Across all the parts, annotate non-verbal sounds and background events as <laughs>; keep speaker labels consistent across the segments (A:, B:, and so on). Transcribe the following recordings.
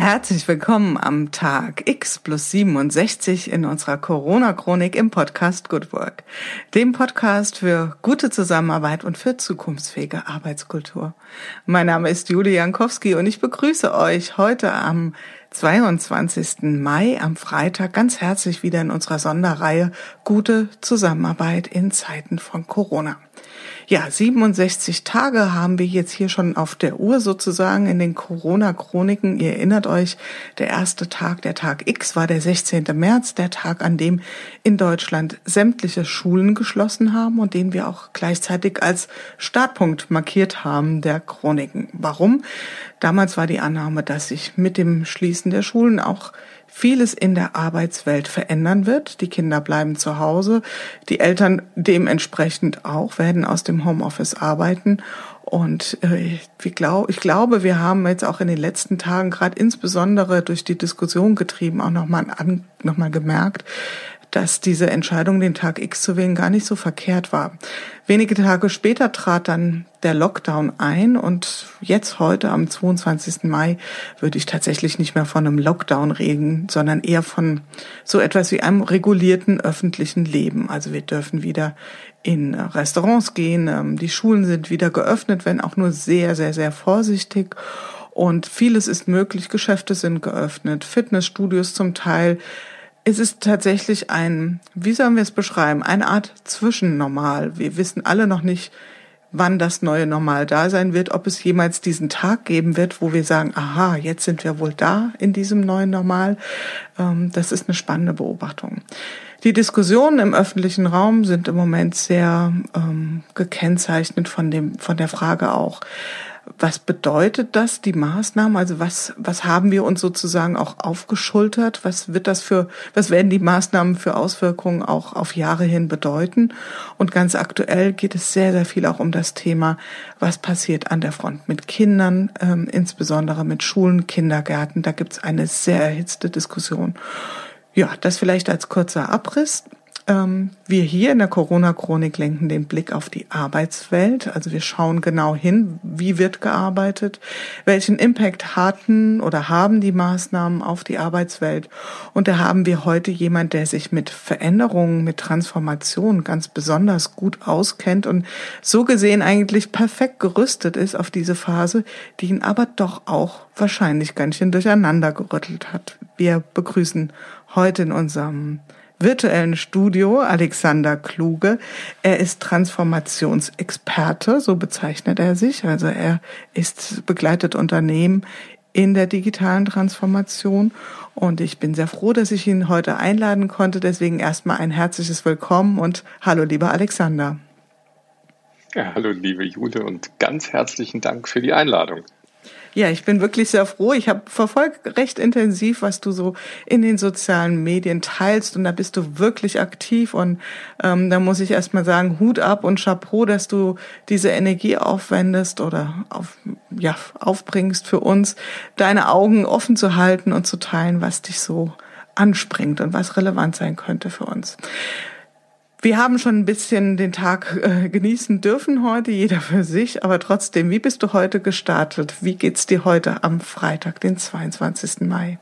A: Herzlich willkommen am Tag X plus 67 in unserer Corona-Chronik im Podcast Good Work, dem Podcast für gute Zusammenarbeit und für zukunftsfähige Arbeitskultur. Mein Name ist Julie Jankowski und ich begrüße euch heute am 22. Mai am Freitag ganz herzlich wieder in unserer Sonderreihe Gute Zusammenarbeit in Zeiten von Corona. Ja, 67 Tage haben wir jetzt hier schon auf der Uhr sozusagen in den Corona-Chroniken. Ihr erinnert euch, der erste Tag, der Tag X war der 16. März, der Tag, an dem in Deutschland sämtliche Schulen geschlossen haben und den wir auch gleichzeitig als Startpunkt markiert haben der Chroniken. Warum? Damals war die Annahme, dass sich mit dem Schließen der Schulen auch vieles in der Arbeitswelt verändern wird. Die Kinder bleiben zu Hause, die Eltern dementsprechend auch werden aus dem Homeoffice arbeiten. Und äh, ich, glaub, ich glaube, wir haben jetzt auch in den letzten Tagen gerade insbesondere durch die Diskussion getrieben auch nochmal noch mal gemerkt, dass diese Entscheidung, den Tag X zu wählen, gar nicht so verkehrt war. Wenige Tage später trat dann der Lockdown ein und jetzt heute am 22. Mai würde ich tatsächlich nicht mehr von einem Lockdown reden, sondern eher von so etwas wie einem regulierten öffentlichen Leben. Also wir dürfen wieder in Restaurants gehen, ähm, die Schulen sind wieder geöffnet, wenn auch nur sehr, sehr, sehr vorsichtig. Und vieles ist möglich, Geschäfte sind geöffnet, Fitnessstudios zum Teil, es ist tatsächlich ein, wie sollen wir es beschreiben, eine Art Zwischennormal. Wir wissen alle noch nicht, wann das neue Normal da sein wird, ob es jemals diesen Tag geben wird, wo wir sagen, aha, jetzt sind wir wohl da in diesem neuen Normal. Ähm, das ist eine spannende Beobachtung. Die Diskussionen im öffentlichen Raum sind im Moment sehr ähm, gekennzeichnet von dem, von der Frage auch, was bedeutet das, die Maßnahmen? Also was, was haben wir uns sozusagen auch aufgeschultert? Was wird das für, was werden die Maßnahmen für Auswirkungen auch auf Jahre hin bedeuten? Und ganz aktuell geht es sehr, sehr viel auch um das Thema, was passiert an der Front mit Kindern, ähm, insbesondere mit Schulen, Kindergärten. Da gibt es eine sehr erhitzte Diskussion. Ja, das vielleicht als kurzer Abriss. Ähm, wir hier in der Corona-Chronik lenken den Blick auf die Arbeitswelt. Also wir schauen genau hin, wie wird gearbeitet, welchen Impact hatten oder haben die Maßnahmen auf die Arbeitswelt. Und da haben wir heute jemand, der sich mit Veränderungen, mit Transformation ganz besonders gut auskennt und so gesehen eigentlich perfekt gerüstet ist auf diese Phase, die ihn aber doch auch wahrscheinlich ganz schön durcheinander gerüttelt hat. Wir begrüßen heute in unserem virtuellen Studio Alexander Kluge. Er ist Transformationsexperte, so bezeichnet er sich. Also er ist begleitet Unternehmen in der digitalen Transformation. Und ich bin sehr froh, dass ich ihn heute einladen konnte. Deswegen erstmal ein herzliches Willkommen und hallo, lieber Alexander.
B: Ja, hallo, liebe Jude und ganz herzlichen Dank für die Einladung.
A: Ja, ich bin wirklich sehr froh. Ich habe verfolgt recht intensiv, was du so in den sozialen Medien teilst und da bist du wirklich aktiv und ähm, da muss ich erstmal sagen, Hut ab und Chapeau, dass du diese Energie aufwendest oder auf, ja, aufbringst für uns, deine Augen offen zu halten und zu teilen, was dich so anspringt und was relevant sein könnte für uns. Wir haben schon ein bisschen den Tag äh, genießen dürfen heute, jeder für sich, aber trotzdem, wie bist du heute gestartet? Wie geht's dir heute am Freitag, den 22. Mai?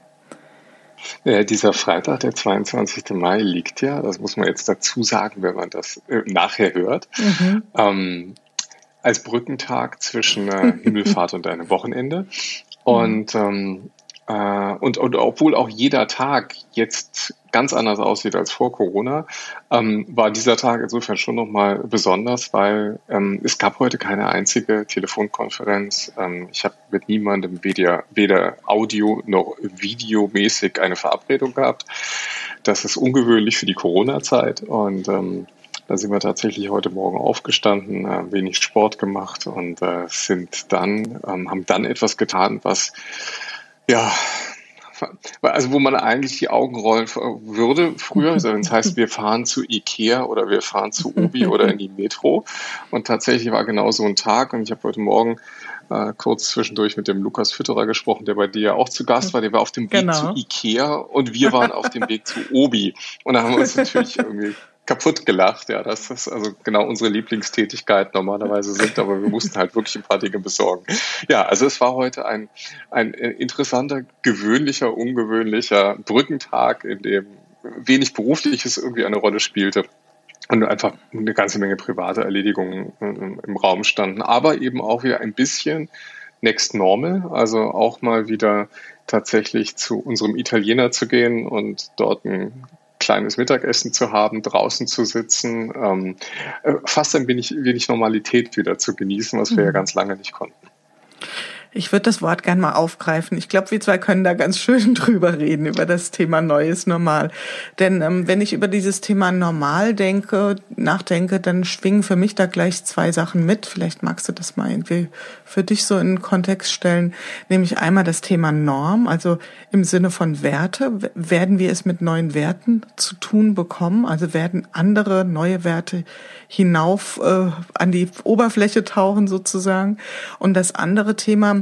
B: Ja, dieser Freitag, der 22. Mai, liegt ja, das muss man jetzt dazu sagen, wenn man das äh, nachher hört, mhm. ähm, als Brückentag zwischen äh, <laughs> Himmelfahrt und einem Wochenende. Und ähm, äh, und, und obwohl auch jeder Tag jetzt ganz anders aussieht als vor Corona, ähm, war dieser Tag insofern schon nochmal besonders, weil ähm, es gab heute keine einzige Telefonkonferenz. Ähm, ich habe mit niemandem weder, weder Audio noch Videomäßig eine Verabredung gehabt. Das ist ungewöhnlich für die Corona-Zeit und ähm, da sind wir tatsächlich heute Morgen aufgestanden, äh, wenig Sport gemacht und äh, sind dann, ähm, haben dann etwas getan, was ja, also wo man eigentlich die Augen rollen würde früher, also wenn es heißt, wir fahren zu Ikea oder wir fahren zu Obi oder in die Metro. Und tatsächlich war genau so ein Tag und ich habe heute Morgen äh, kurz zwischendurch mit dem Lukas Fütterer gesprochen, der bei dir ja auch zu Gast war. Der war auf dem Weg genau. zu Ikea und wir waren auf dem Weg zu Obi. Und da haben wir uns natürlich <laughs> irgendwie kaputt gelacht, ja, dass das also genau unsere Lieblingstätigkeit normalerweise sind, aber wir mussten halt wirklich ein paar Dinge besorgen. Ja, also es war heute ein, ein interessanter, gewöhnlicher, ungewöhnlicher Brückentag, in dem wenig Berufliches irgendwie eine Rolle spielte und einfach eine ganze Menge private Erledigungen im Raum standen, aber eben auch wieder ein bisschen Next Normal, also auch mal wieder tatsächlich zu unserem Italiener zu gehen und dort ein kleines Mittagessen zu haben, draußen zu sitzen, ähm, äh, fast ein wenig, wenig Normalität wieder zu genießen, was wir mhm. ja ganz lange nicht konnten.
A: Ich würde das Wort gern mal aufgreifen. Ich glaube, wir zwei können da ganz schön <laughs> drüber reden, über das Thema Neues Normal. Denn ähm, wenn ich über dieses Thema Normal denke, nachdenke, dann schwingen für mich da gleich zwei Sachen mit. Vielleicht magst du das mal irgendwie für dich so in den Kontext stellen. Nämlich einmal das Thema Norm, also im Sinne von Werte. Werden wir es mit neuen Werten zu tun bekommen? Also werden andere neue Werte hinauf äh, an die Oberfläche tauchen sozusagen? Und das andere Thema,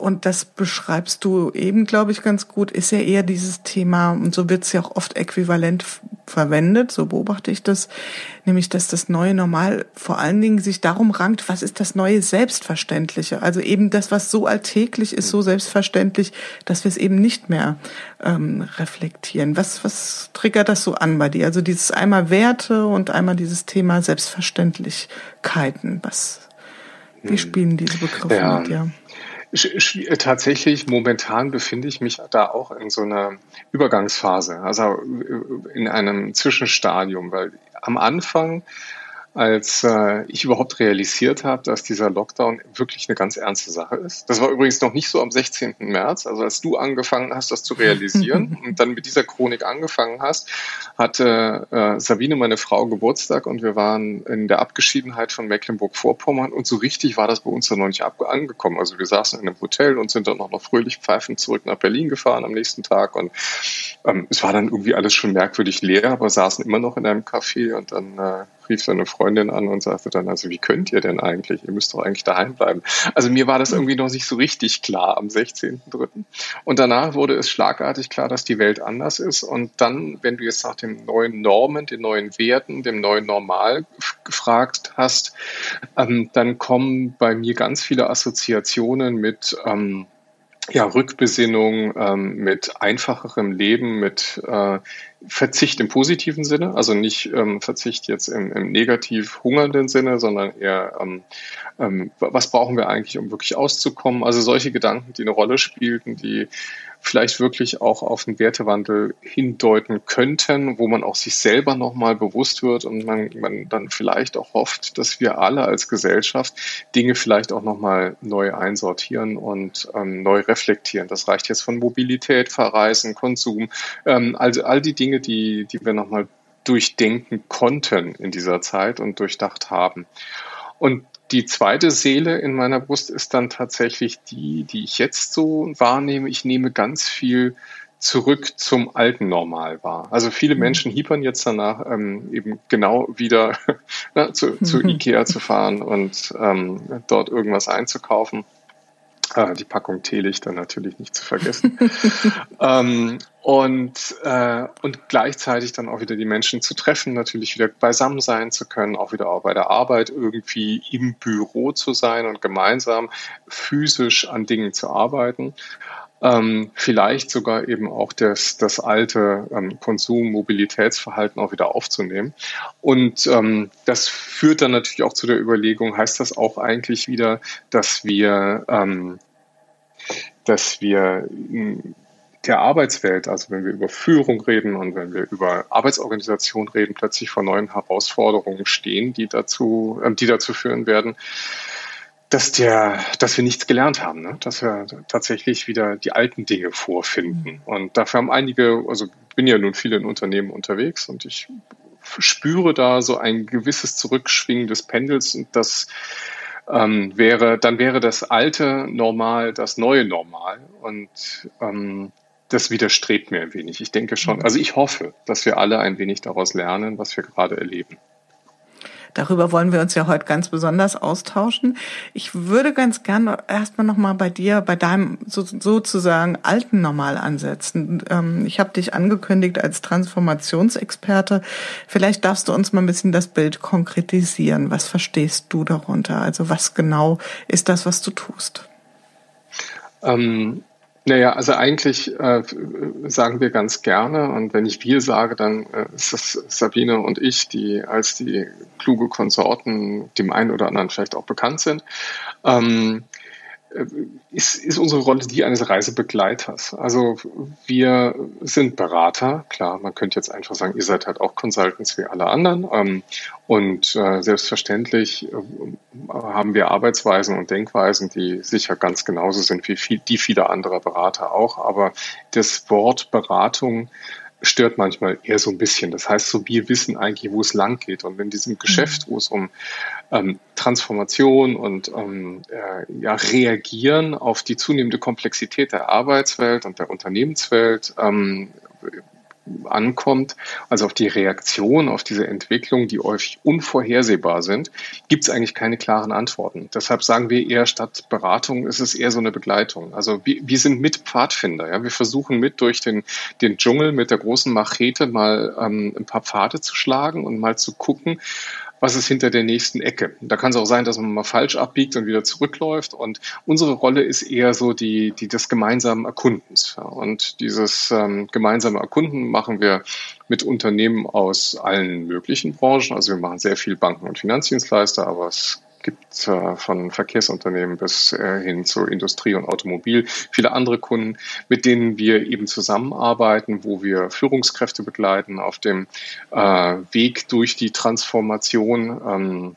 A: und das beschreibst du eben, glaube ich, ganz gut, ist ja eher dieses Thema, und so wird es ja auch oft äquivalent verwendet, so beobachte ich das, nämlich, dass das neue Normal vor allen Dingen sich darum rankt, was ist das neue Selbstverständliche? Also eben das, was so alltäglich ist, so selbstverständlich, dass wir es eben nicht mehr ähm, reflektieren. Was, was triggert das so an bei dir? Also dieses einmal Werte und einmal dieses Thema Selbstverständlichkeiten. Was, wie spielen diese Begriffe ja. mit dir?
B: Tatsächlich, momentan befinde ich mich da auch in so einer Übergangsphase, also in einem Zwischenstadium, weil am Anfang als äh, ich überhaupt realisiert habe, dass dieser Lockdown wirklich eine ganz ernste Sache ist. Das war übrigens noch nicht so am 16. März, also als du angefangen hast, das zu realisieren <laughs> und dann mit dieser Chronik angefangen hast, hatte äh, Sabine, meine Frau, Geburtstag und wir waren in der Abgeschiedenheit von Mecklenburg-Vorpommern und so richtig war das bei uns dann noch nicht angekommen. Also wir saßen in einem Hotel und sind dann auch noch fröhlich pfeifend zurück nach Berlin gefahren am nächsten Tag und ähm, es war dann irgendwie alles schon merkwürdig leer, aber saßen immer noch in einem Café und dann äh, rief seine Freundin an und sagte dann, also wie könnt ihr denn eigentlich? Ihr müsst doch eigentlich daheim bleiben. Also mir war das irgendwie noch nicht so richtig klar am 16.3. Und danach wurde es schlagartig klar, dass die Welt anders ist. Und dann, wenn du jetzt nach den neuen Normen, den neuen Werten, dem neuen Normal gefragt hast, ähm, dann kommen bei mir ganz viele Assoziationen mit ähm, ja, Rückbesinnung, ähm, mit einfacherem Leben, mit äh, Verzicht im positiven Sinne, also nicht ähm, Verzicht jetzt im, im negativ hungernden Sinne, sondern eher, ähm, ähm, was brauchen wir eigentlich, um wirklich auszukommen? Also solche Gedanken, die eine Rolle spielten, die vielleicht wirklich auch auf einen Wertewandel hindeuten könnten, wo man auch sich selber nochmal bewusst wird und man, man dann vielleicht auch hofft, dass wir alle als Gesellschaft Dinge vielleicht auch nochmal neu einsortieren und ähm, neu reflektieren. Das reicht jetzt von Mobilität, Verreisen, Konsum, ähm, also all die Dinge, die, die wir nochmal durchdenken konnten in dieser Zeit und durchdacht haben. Und die zweite Seele in meiner Brust ist dann tatsächlich die, die ich jetzt so wahrnehme. Ich nehme ganz viel zurück zum alten Normal wahr. Also viele mhm. Menschen hiepern jetzt danach, ähm, eben genau wieder <laughs> na, zu, zu mhm. Ikea zu fahren und ähm, dort irgendwas einzukaufen. Äh, die Packung Teelichter natürlich nicht zu vergessen. <laughs> ähm, und, äh, und gleichzeitig dann auch wieder die Menschen zu treffen, natürlich wieder beisammen sein zu können, auch wieder auch bei der Arbeit irgendwie im Büro zu sein und gemeinsam physisch an Dingen zu arbeiten. Ähm, vielleicht sogar eben auch das, das alte ähm, Konsum-Mobilitätsverhalten auch wieder aufzunehmen. Und ähm, das führt dann natürlich auch zu der Überlegung, heißt das auch eigentlich wieder, dass wir, ähm, dass wir der Arbeitswelt, also wenn wir über Führung reden und wenn wir über Arbeitsorganisation reden, plötzlich vor neuen Herausforderungen stehen, die dazu, äh, die dazu führen werden, dass der, dass wir nichts gelernt haben, ne? dass wir tatsächlich wieder die alten Dinge vorfinden. Und dafür haben einige, also bin ja nun viele in Unternehmen unterwegs und ich spüre da so ein gewisses Zurückschwingen des Pendels und das ähm, wäre, dann wäre das alte Normal das neue Normal. Und ähm, das widerstrebt mir ein wenig. Ich denke schon, also ich hoffe, dass wir alle ein wenig daraus lernen, was wir gerade erleben.
A: Darüber wollen wir uns ja heute ganz besonders austauschen. Ich würde ganz gerne erstmal nochmal bei dir, bei deinem so, sozusagen alten Normal ansetzen. Ähm, ich habe dich angekündigt als Transformationsexperte. Vielleicht darfst du uns mal ein bisschen das Bild konkretisieren. Was verstehst du darunter? Also was genau ist das, was du tust?
B: Ähm, naja, also eigentlich äh, sagen wir ganz gerne, und wenn ich wir sage, dann äh, ist das Sabine und ich, die als die kluge Konsorten dem einen oder anderen vielleicht auch bekannt sind. Ähm, äh, ist, ist unsere Rolle die eines Reisebegleiters. Also wir sind Berater, klar, man könnte jetzt einfach sagen, ihr seid halt auch Consultants wie alle anderen. Ähm, und äh, selbstverständlich äh, haben wir Arbeitsweisen und Denkweisen, die sicher ganz genauso sind wie viel, die vieler anderer Berater auch. Aber das Wort Beratung stört manchmal eher so ein bisschen. Das heißt, so wir wissen eigentlich, wo es lang geht. Und in diesem Geschäft, wo es um ähm, Transformation und ähm, äh, ja, Reagieren auf die zunehmende Komplexität der Arbeitswelt und der Unternehmenswelt ähm, ankommt, also auf die Reaktion auf diese Entwicklung, die häufig unvorhersehbar sind, gibt es eigentlich keine klaren Antworten. Deshalb sagen wir eher statt Beratung ist es eher so eine Begleitung. Also wir, wir sind mit Pfadfinder. Ja? Wir versuchen mit durch den, den Dschungel mit der großen Machete mal ähm, ein paar Pfade zu schlagen und mal zu gucken, was ist hinter der nächsten Ecke. Da kann es auch sein, dass man mal falsch abbiegt und wieder zurückläuft. Und unsere Rolle ist eher so die, die des gemeinsamen Erkundens. Und dieses ähm, gemeinsame Erkunden machen wir mit Unternehmen aus allen möglichen Branchen. Also wir machen sehr viel Banken- und Finanzdienstleister, aber es gibt äh, von Verkehrsunternehmen bis äh, hin zu Industrie und Automobil viele andere Kunden, mit denen wir eben zusammenarbeiten, wo wir Führungskräfte begleiten auf dem äh, Weg durch die Transformation. Ähm,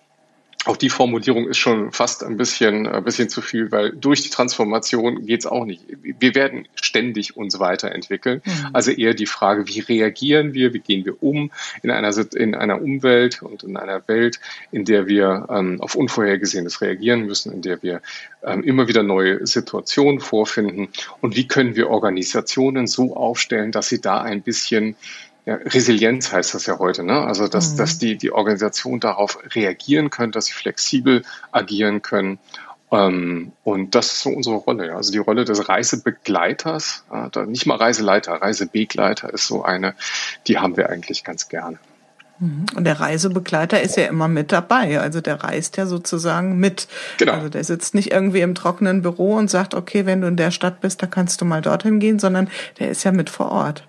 B: auch die Formulierung ist schon fast ein bisschen, ein bisschen zu viel, weil durch die Transformation geht's auch nicht. Wir werden ständig uns weiterentwickeln. Mhm. Also eher die Frage, wie reagieren wir, wie gehen wir um in einer, in einer Umwelt und in einer Welt, in der wir ähm, auf Unvorhergesehenes reagieren müssen, in der wir ähm, immer wieder neue Situationen vorfinden und wie können wir Organisationen so aufstellen, dass sie da ein bisschen ja, Resilienz heißt das ja heute, ne? Also dass, mhm. dass die, die Organisation darauf reagieren können, dass sie flexibel agieren können. Ähm, und das ist so unsere Rolle. Ja. Also die Rolle des Reisebegleiters, äh, nicht mal Reiseleiter, Reisebegleiter ist so eine, die haben wir eigentlich ganz gerne.
A: Mhm. Und der Reisebegleiter ist ja immer mit dabei. Also der reist ja sozusagen mit. Genau. Also der sitzt nicht irgendwie im trockenen Büro und sagt, okay, wenn du in der Stadt bist, da kannst du mal dorthin gehen, sondern der ist ja mit vor Ort.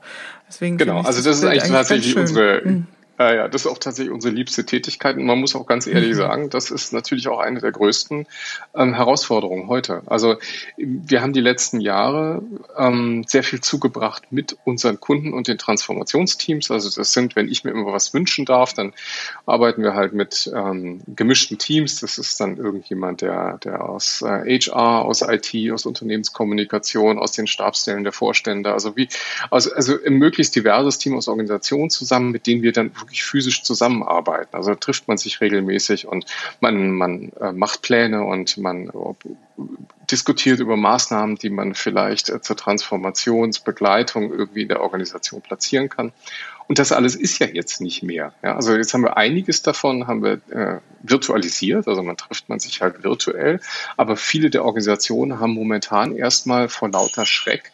B: Deswegen genau, also das, ist eigentlich tatsächlich unsere, mhm. Ja, ja, das ist auch tatsächlich unsere liebste Tätigkeit. Und man muss auch ganz ehrlich mhm. sagen, das ist natürlich auch eine der größten ähm, Herausforderungen heute. Also wir haben die letzten Jahre ähm, sehr viel zugebracht mit unseren Kunden und den Transformationsteams. Also das sind, wenn ich mir immer was wünschen darf, dann arbeiten wir halt mit ähm, gemischten Teams. Das ist dann irgendjemand, der, der aus äh, HR, aus IT, aus Unternehmenskommunikation, aus den Stabsstellen der Vorstände, also wie, also, also ein möglichst diverses Team aus Organisationen zusammen, mit denen wir dann wirklich physisch zusammenarbeiten. Also trifft man sich regelmäßig und man, man äh, macht Pläne und man äh, diskutiert über Maßnahmen, die man vielleicht äh, zur Transformationsbegleitung irgendwie in der Organisation platzieren kann. Und das alles ist ja jetzt nicht mehr. Ja, also jetzt haben wir einiges davon, haben wir äh, virtualisiert, also man trifft man sich halt virtuell, aber viele der Organisationen haben momentan erstmal vor lauter Schreck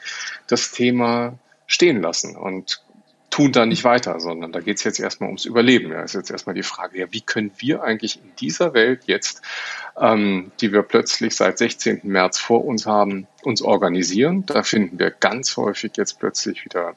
B: das Thema stehen lassen und tun da nicht weiter, sondern da geht es jetzt erstmal ums Überleben. Ja, ist jetzt erstmal die Frage, ja, wie können wir eigentlich in dieser Welt jetzt, ähm, die wir plötzlich seit 16. März vor uns haben, uns organisieren? Da finden wir ganz häufig jetzt plötzlich wieder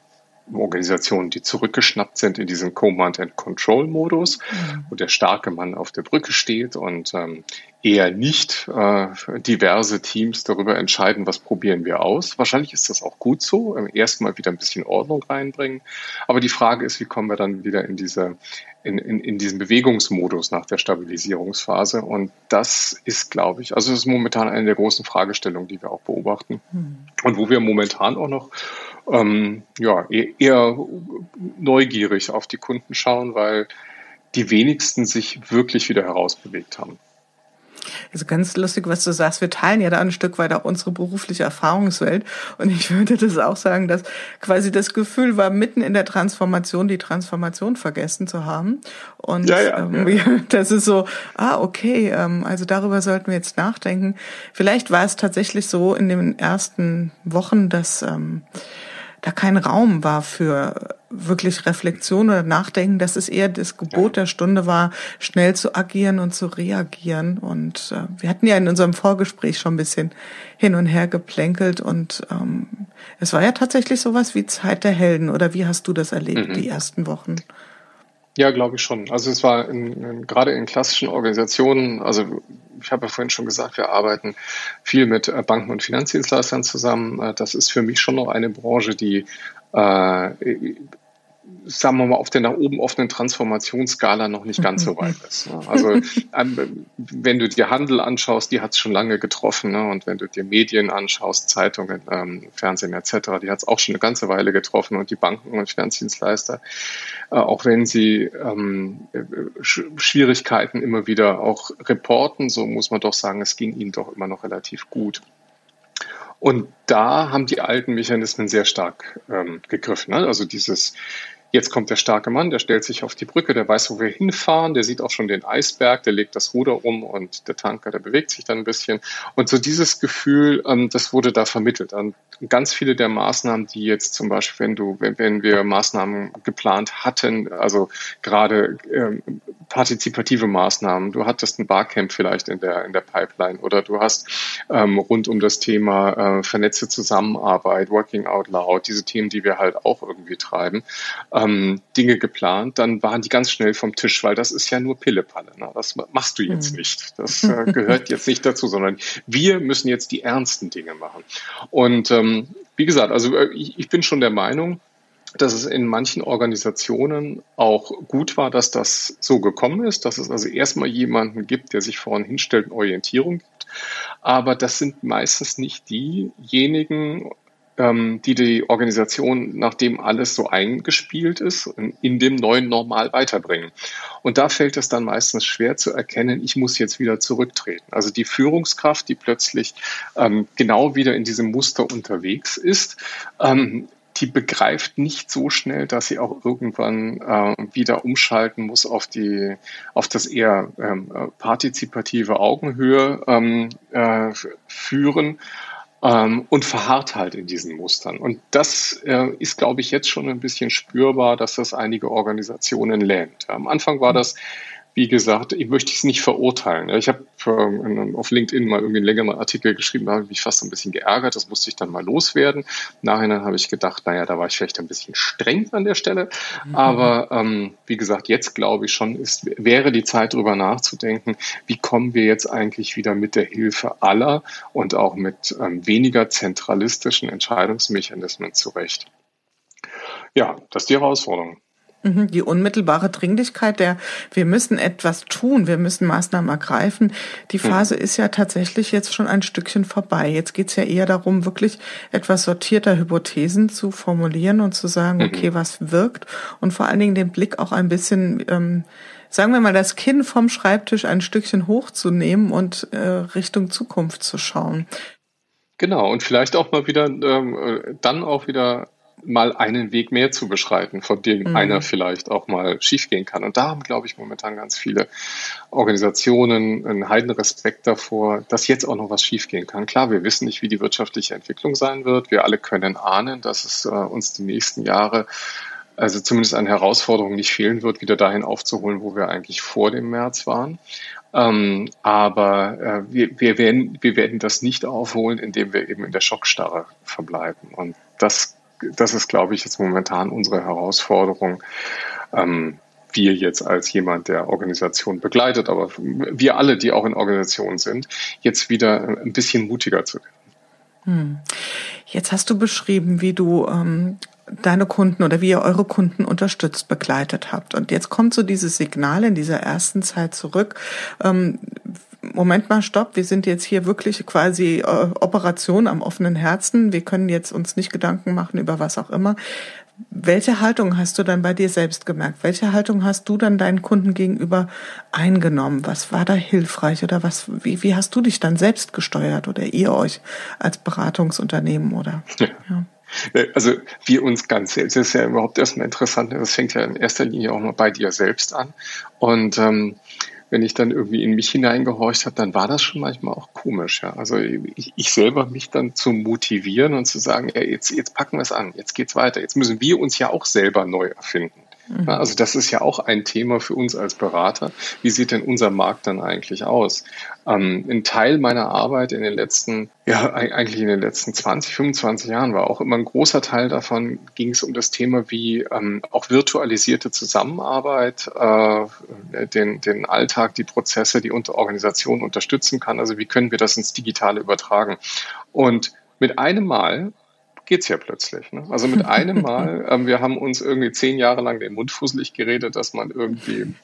B: Organisationen, die zurückgeschnappt sind in diesen Command-and-Control-Modus, mhm. wo der starke Mann auf der Brücke steht und ähm, eher nicht äh, diverse Teams darüber entscheiden, was probieren wir aus. Wahrscheinlich ist das auch gut so, ähm, erstmal wieder ein bisschen Ordnung reinbringen. Aber die Frage ist, wie kommen wir dann wieder in diese in, in, in diesen Bewegungsmodus nach der Stabilisierungsphase. Und das ist, glaube ich, also das ist momentan eine der großen Fragestellungen, die wir auch beobachten. Mhm. Und wo wir momentan auch noch ähm, ja, e-, eher neugierig auf die Kunden schauen, weil die wenigsten sich wirklich wieder herausbewegt haben.
A: Also ganz lustig, was du sagst. Wir teilen ja da ein Stück weit auch unsere berufliche Erfahrungswelt. Und ich würde das auch sagen, dass quasi das Gefühl war, mitten in der Transformation die Transformation vergessen zu haben. Und ja, ja, ähm, ja. <laughs> das ist so, ah, okay, ähm, also darüber sollten wir jetzt nachdenken. Vielleicht war es tatsächlich so in den ersten Wochen, dass ähm, da kein Raum war für wirklich Reflexion oder Nachdenken, dass es eher das Gebot der Stunde war, schnell zu agieren und zu reagieren. Und äh, wir hatten ja in unserem Vorgespräch schon ein bisschen hin und her geplänkelt und ähm, es war ja tatsächlich sowas wie Zeit der Helden. Oder wie hast du das erlebt, mhm. die ersten Wochen?
B: Ja, glaube ich schon. Also es war in, in, gerade in klassischen Organisationen, also ich habe ja vorhin schon gesagt, wir arbeiten viel mit äh, Banken und Finanzdienstleistern zusammen. Äh, das ist für mich schon noch eine Branche, die äh, sagen wir mal, auf der nach oben offenen Transformationsskala noch nicht ganz so <laughs> weit ist. Ne? Also ähm, wenn du dir Handel anschaust, die hat es schon lange getroffen. Ne? Und wenn du dir Medien anschaust, Zeitungen, ähm, Fernsehen etc., die hat es auch schon eine ganze Weile getroffen. Und die Banken und Finanzdienstleister, äh, auch wenn sie ähm, Schwierigkeiten immer wieder auch reporten, so muss man doch sagen, es ging ihnen doch immer noch relativ gut. Und da haben die alten Mechanismen sehr stark ähm, gegriffen. Ne? Also dieses Jetzt kommt der starke Mann, der stellt sich auf die Brücke, der weiß, wo wir hinfahren, der sieht auch schon den Eisberg, der legt das Ruder um und der Tanker, der bewegt sich dann ein bisschen. Und so dieses Gefühl, ähm, das wurde da vermittelt. Und ganz viele der Maßnahmen, die jetzt zum Beispiel, wenn du, wenn, wir Maßnahmen geplant hatten, also gerade ähm, partizipative Maßnahmen, du hattest ein Barcamp vielleicht in der, in der Pipeline oder du hast ähm, rund um das Thema äh, vernetzte Zusammenarbeit, Working Out Loud, diese Themen, die wir halt auch irgendwie treiben, Dinge geplant, dann waren die ganz schnell vom Tisch, weil das ist ja nur Pillepalle. Ne? Das machst du jetzt mhm. nicht. Das äh, <laughs> gehört jetzt nicht dazu, sondern wir müssen jetzt die ernsten Dinge machen. Und ähm, wie gesagt, also äh, ich, ich bin schon der Meinung, dass es in manchen Organisationen auch gut war, dass das so gekommen ist, dass es also erstmal jemanden gibt, der sich vorne hinstellt und Orientierung gibt. Aber das sind meistens nicht diejenigen ähm, die die Organisation, nachdem alles so eingespielt ist, in dem neuen Normal weiterbringen. Und da fällt es dann meistens schwer zu erkennen, ich muss jetzt wieder zurücktreten. Also die Führungskraft, die plötzlich ähm, genau wieder in diesem Muster unterwegs ist, ähm, die begreift nicht so schnell, dass sie auch irgendwann äh, wieder umschalten muss auf die auf das eher ähm, partizipative Augenhöhe ähm, äh, führen ähm, und verharrt halt in diesen Mustern. Und das äh, ist, glaube ich, jetzt schon ein bisschen spürbar, dass das einige Organisationen lähmt. Am Anfang war das wie gesagt, ich möchte es nicht verurteilen. Ich habe ähm, auf LinkedIn mal irgendwie einen längeren Artikel geschrieben, da habe ich mich fast ein bisschen geärgert, das musste ich dann mal loswerden. Nachhinein habe ich gedacht, naja, da war ich vielleicht ein bisschen streng an der Stelle. Mhm. Aber ähm, wie gesagt, jetzt glaube ich schon, ist, wäre die Zeit darüber nachzudenken, wie kommen wir jetzt eigentlich wieder mit der Hilfe aller und auch mit ähm, weniger zentralistischen Entscheidungsmechanismen zurecht. Ja, das ist die Herausforderung.
A: Mhm, die unmittelbare Dringlichkeit der, wir müssen etwas tun, wir müssen Maßnahmen ergreifen. Die hm. Phase ist ja tatsächlich jetzt schon ein Stückchen vorbei. Jetzt geht's ja eher darum, wirklich etwas sortierter Hypothesen zu formulieren und zu sagen, mhm. okay, was wirkt und vor allen Dingen den Blick auch ein bisschen, ähm, sagen wir mal, das Kinn vom Schreibtisch ein Stückchen hochzunehmen und äh, Richtung Zukunft zu schauen.
B: Genau, und vielleicht auch mal wieder, ähm, äh, dann auch wieder mal einen Weg mehr zu beschreiten, von dem mhm. einer vielleicht auch mal schiefgehen kann. Und da haben, glaube ich, momentan ganz viele Organisationen einen heiden Respekt davor, dass jetzt auch noch was schiefgehen kann. Klar, wir wissen nicht, wie die wirtschaftliche Entwicklung sein wird. Wir alle können ahnen, dass es äh, uns die nächsten Jahre also zumindest an Herausforderungen nicht fehlen wird, wieder dahin aufzuholen, wo wir eigentlich vor dem März waren. Ähm, aber äh, wir, wir, werden, wir werden das nicht aufholen, indem wir eben in der Schockstarre verbleiben. Und das das ist, glaube ich, jetzt momentan unsere Herausforderung. Ähm, wir jetzt als jemand, der Organisation begleitet, aber wir alle, die auch in Organisationen sind, jetzt wieder ein bisschen mutiger zu werden.
A: Hm. Jetzt hast du beschrieben, wie du ähm, deine Kunden oder wie ihr eure Kunden unterstützt, begleitet habt. Und jetzt kommt so dieses Signal in dieser ersten Zeit zurück. Ähm, Moment mal, stopp, wir sind jetzt hier wirklich quasi äh, Operation am offenen Herzen. Wir können jetzt uns nicht Gedanken machen über was auch immer. welche Haltung hast du dann bei dir selbst gemerkt? Welche Haltung hast du dann deinen Kunden gegenüber eingenommen? Was war da hilfreich oder was, wie, wie hast du dich dann selbst gesteuert oder ihr euch als Beratungsunternehmen oder? <laughs> Ja. ja.
B: Also wir uns ganz selbst, das ist ja überhaupt erstmal interessant, das fängt ja in erster Linie auch mal bei dir selbst an. Und ähm, wenn ich dann irgendwie in mich hineingehorcht habe, dann war das schon manchmal auch komisch. Ja. Also ich, ich selber mich dann zu motivieren und zu sagen, ja, jetzt, jetzt packen wir es an, jetzt geht's weiter, jetzt müssen wir uns ja auch selber neu erfinden. Mhm. Also das ist ja auch ein Thema für uns als Berater. Wie sieht denn unser Markt dann eigentlich aus? Ähm, ein Teil meiner Arbeit in den letzten, ja eigentlich in den letzten 20, 25 Jahren war auch immer ein großer Teil davon, ging es um das Thema, wie ähm, auch virtualisierte Zusammenarbeit äh, den, den Alltag, die Prozesse, die Organisation unterstützen kann. Also wie können wir das ins Digitale übertragen? Und mit einem Mal geht's ja plötzlich. Ne? Also mit einem <laughs> Mal, ähm, wir haben uns irgendwie zehn Jahre lang den Mund fusselig geredet, dass man irgendwie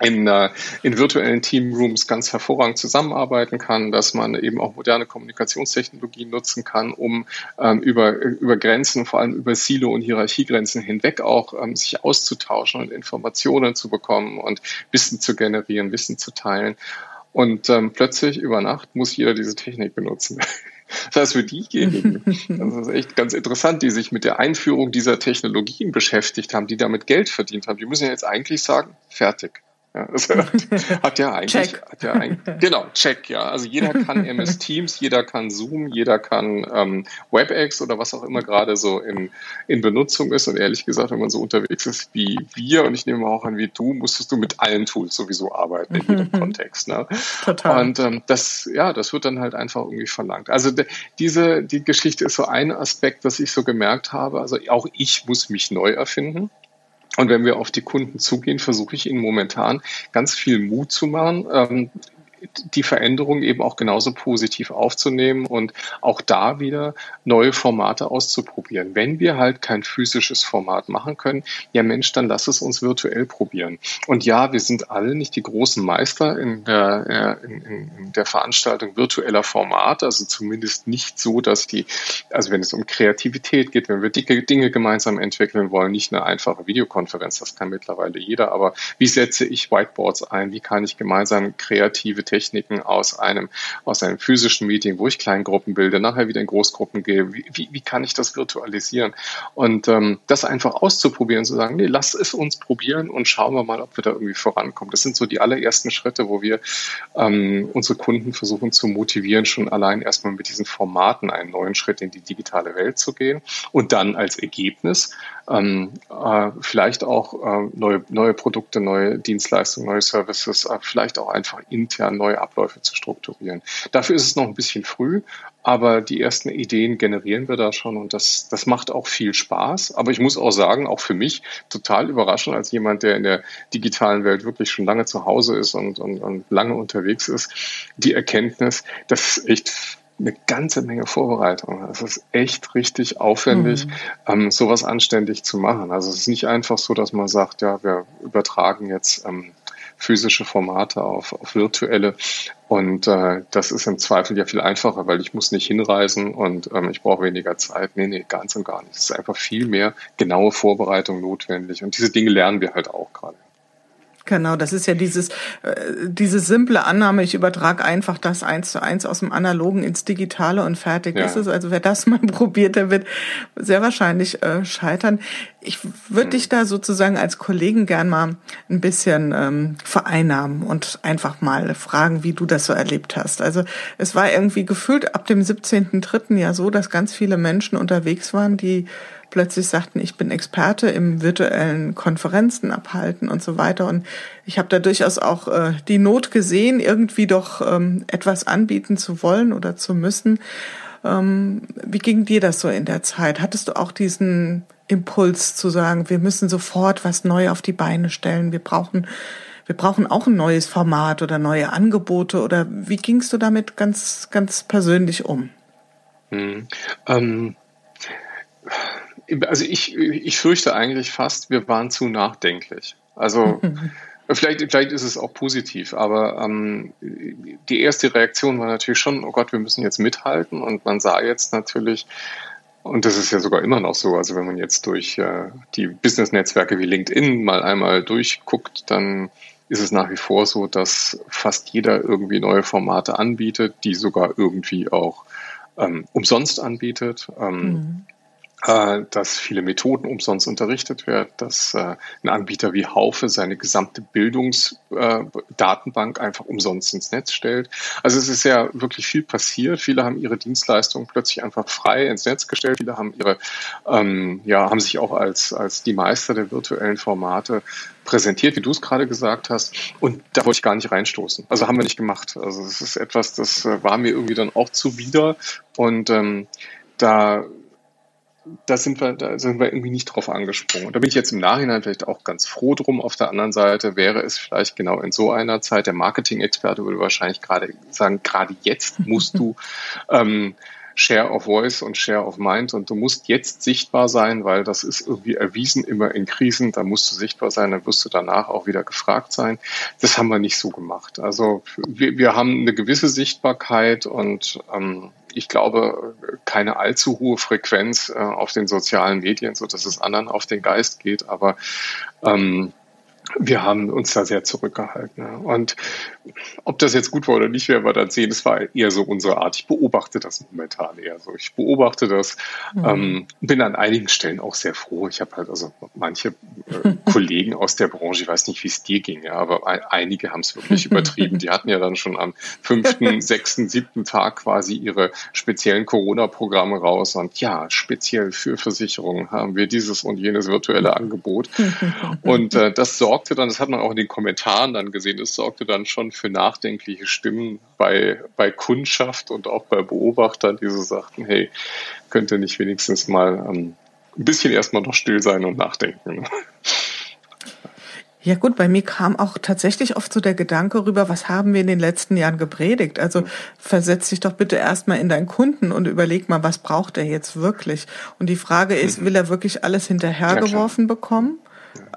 B: in, äh, in virtuellen Teamrooms ganz hervorragend zusammenarbeiten kann, dass man eben auch moderne Kommunikationstechnologien nutzen kann, um ähm, über, über Grenzen, vor allem über Silo- und Hierarchiegrenzen hinweg auch ähm, sich auszutauschen und Informationen zu bekommen und Wissen zu generieren, Wissen zu teilen. Und ähm, plötzlich über Nacht muss jeder diese Technik benutzen. Das heißt, für diejenigen, <laughs> das ist echt ganz interessant, die sich mit der Einführung dieser Technologien beschäftigt haben, die damit Geld verdient haben, die müssen ja jetzt eigentlich sagen, fertig. Ja, das <laughs> hat ja eigentlich, check. Hat ja ein, genau, check, ja. Also jeder kann <laughs> MS Teams, jeder kann Zoom, jeder kann ähm, WebEx oder was auch immer gerade so in, in Benutzung ist. Und ehrlich gesagt, wenn man so unterwegs ist wie wir und ich nehme auch an wie du, musstest du mit allen Tools sowieso arbeiten in jedem <laughs> Kontext. Ne? Total. Und ähm, das, ja, das wird dann halt einfach irgendwie verlangt. Also diese, die Geschichte ist so ein Aspekt, dass ich so gemerkt habe. Also auch ich muss mich neu erfinden. Und wenn wir auf die Kunden zugehen, versuche ich ihnen momentan ganz viel Mut zu machen, ähm, die Veränderung eben auch genauso positiv aufzunehmen und auch da wieder neue Formate auszuprobieren. Wenn wir halt kein physisches Format machen können, ja Mensch, dann lass es uns virtuell probieren. Und ja, wir sind alle nicht die großen Meister in der, in, in der Veranstaltung virtueller Formate, also zumindest nicht so, dass die, also wenn es um Kreativität geht, wenn wir dicke Dinge gemeinsam entwickeln wollen, nicht eine einfache Videokonferenz, das kann mittlerweile jeder, aber wie setze ich Whiteboards ein? Wie kann ich gemeinsam kreative Techniken aus einem, aus einem physischen Meeting, wo ich Kleingruppen bilde, nachher wieder in Großgruppen gehe. Wie, wie, wie kann ich das virtualisieren? Und ähm, das einfach auszuprobieren, zu sagen, nee, lass es uns probieren und schauen wir mal, ob wir da irgendwie vorankommen. Das sind so die allerersten Schritte, wo wir ähm, unsere Kunden versuchen zu motivieren, schon allein erstmal mit diesen Formaten einen neuen Schritt in die digitale Welt zu gehen und dann als Ergebnis ähm, äh, vielleicht auch äh, neue, neue Produkte, neue Dienstleistungen, neue Services, äh, vielleicht auch einfach intern neue Abläufe zu strukturieren. Dafür ist es noch ein bisschen früh, aber die ersten Ideen generieren wir da schon und das, das macht auch viel Spaß. Aber ich muss auch sagen, auch für mich total überraschend als jemand, der in der digitalen Welt wirklich schon lange zu Hause ist und, und, und lange unterwegs ist, die Erkenntnis, dass es echt eine ganze Menge Vorbereitung. Es ist echt richtig aufwendig, mhm. ähm, sowas anständig zu machen. Also es ist nicht einfach so, dass man sagt, ja, wir übertragen jetzt ähm, physische Formate auf, auf virtuelle. Und äh, das ist im Zweifel ja viel einfacher, weil ich muss nicht hinreisen und ähm, ich brauche weniger Zeit. Nee, nee, ganz und gar nicht. Es ist einfach viel mehr genaue Vorbereitung notwendig. Und diese Dinge lernen wir halt auch gerade.
A: Genau, das ist ja dieses, äh, diese simple Annahme, ich übertrage einfach das eins zu eins aus dem Analogen ins Digitale und fertig ja. ist es. Also wer das mal <laughs> probiert, der wird sehr wahrscheinlich äh, scheitern. Ich würde mhm. dich da sozusagen als Kollegen gern mal ein bisschen ähm, vereinnahmen und einfach mal fragen, wie du das so erlebt hast. Also es war irgendwie gefühlt ab dem 17.3. ja so, dass ganz viele Menschen unterwegs waren, die plötzlich sagten, ich bin Experte im virtuellen Konferenzen abhalten und so weiter. Und ich habe da durchaus auch äh, die Not gesehen, irgendwie doch ähm, etwas anbieten zu wollen oder zu müssen. Ähm, wie ging dir das so in der Zeit? Hattest du auch diesen Impuls zu sagen, wir müssen sofort was neu auf die Beine stellen, wir brauchen wir brauchen auch ein neues Format oder neue Angebote oder wie gingst du damit ganz, ganz persönlich um?
B: Hm, ähm, also ich, ich fürchte eigentlich fast, wir waren zu nachdenklich. Also <laughs> vielleicht, vielleicht ist es auch positiv, aber ähm, die erste Reaktion war natürlich schon, oh Gott, wir müssen jetzt mithalten. Und man sah jetzt natürlich, Und das ist ja sogar immer noch so. Also wenn man jetzt durch äh, die Business-Netzwerke wie LinkedIn mal einmal durchguckt, dann ist es nach wie vor so, dass fast jeder irgendwie neue Formate anbietet, die sogar irgendwie auch ähm, umsonst anbietet. Ähm, mhm. Äh, dass viele Methoden umsonst unterrichtet werden, dass äh, ein Anbieter wie Haufe seine gesamte Bildungsdatenbank äh, einfach umsonst ins Netz stellt. Also es ist ja wirklich viel passiert. Viele haben ihre Dienstleistungen plötzlich einfach frei ins Netz gestellt. Viele haben ihre, ähm, ja, haben sich auch als, als die Meister der virtuellen Formate präsentiert, wie du es gerade gesagt hast. Und da wollte ich gar nicht reinstoßen. Also haben wir nicht gemacht. Also es ist etwas, das war mir irgendwie dann auch zuwider. Und ähm, da da sind wir, da sind wir irgendwie nicht drauf angesprungen. Und da bin ich jetzt im Nachhinein vielleicht auch ganz froh drum. Auf der anderen Seite wäre es vielleicht genau in so einer Zeit, der Marketing-Experte würde wahrscheinlich gerade sagen, gerade jetzt musst du <laughs> ähm, Share of Voice und Share of Mind und du musst jetzt sichtbar sein, weil das ist irgendwie erwiesen immer in Krisen, da musst du sichtbar sein, dann wirst du danach auch wieder gefragt sein. Das haben wir nicht so gemacht. Also wir, wir haben eine gewisse Sichtbarkeit und ähm, ich glaube, keine allzu hohe Frequenz äh, auf den sozialen Medien, so dass es anderen auf den Geist geht, aber ähm, wir haben uns da sehr zurückgehalten. Ja. Und ob das jetzt gut war oder nicht, werden wir dann sehen. Es war eher so unsere Art. Ich beobachte das momentan eher so. Ich beobachte das, mhm. ähm, bin an einigen Stellen auch sehr froh. Ich habe halt also manche äh, <laughs> Kollegen aus der Branche, ich weiß nicht, wie es dir ging, ja, aber einige haben es wirklich <laughs> übertrieben. Die hatten ja dann schon am fünften, <laughs> sechsten, siebten Tag quasi ihre speziellen Corona-Programme raus. Und ja, speziell für Versicherungen haben wir dieses und jenes virtuelle Angebot. Und äh, das sorgt dann, das hat man auch in den Kommentaren dann gesehen, es sorgte dann schon für nachdenkliche Stimmen bei, bei Kundschaft und auch bei Beobachtern, die so sagten, hey, könnte nicht wenigstens mal ähm, ein bisschen erstmal noch still sein und nachdenken.
A: Ja gut, bei mir kam auch tatsächlich oft so der Gedanke rüber, was haben wir in den letzten Jahren gepredigt? Also mhm. versetz dich doch bitte erstmal in deinen Kunden und überleg mal, was braucht er jetzt wirklich? Und die Frage ist, mhm. will er wirklich alles hinterhergeworfen ja, bekommen?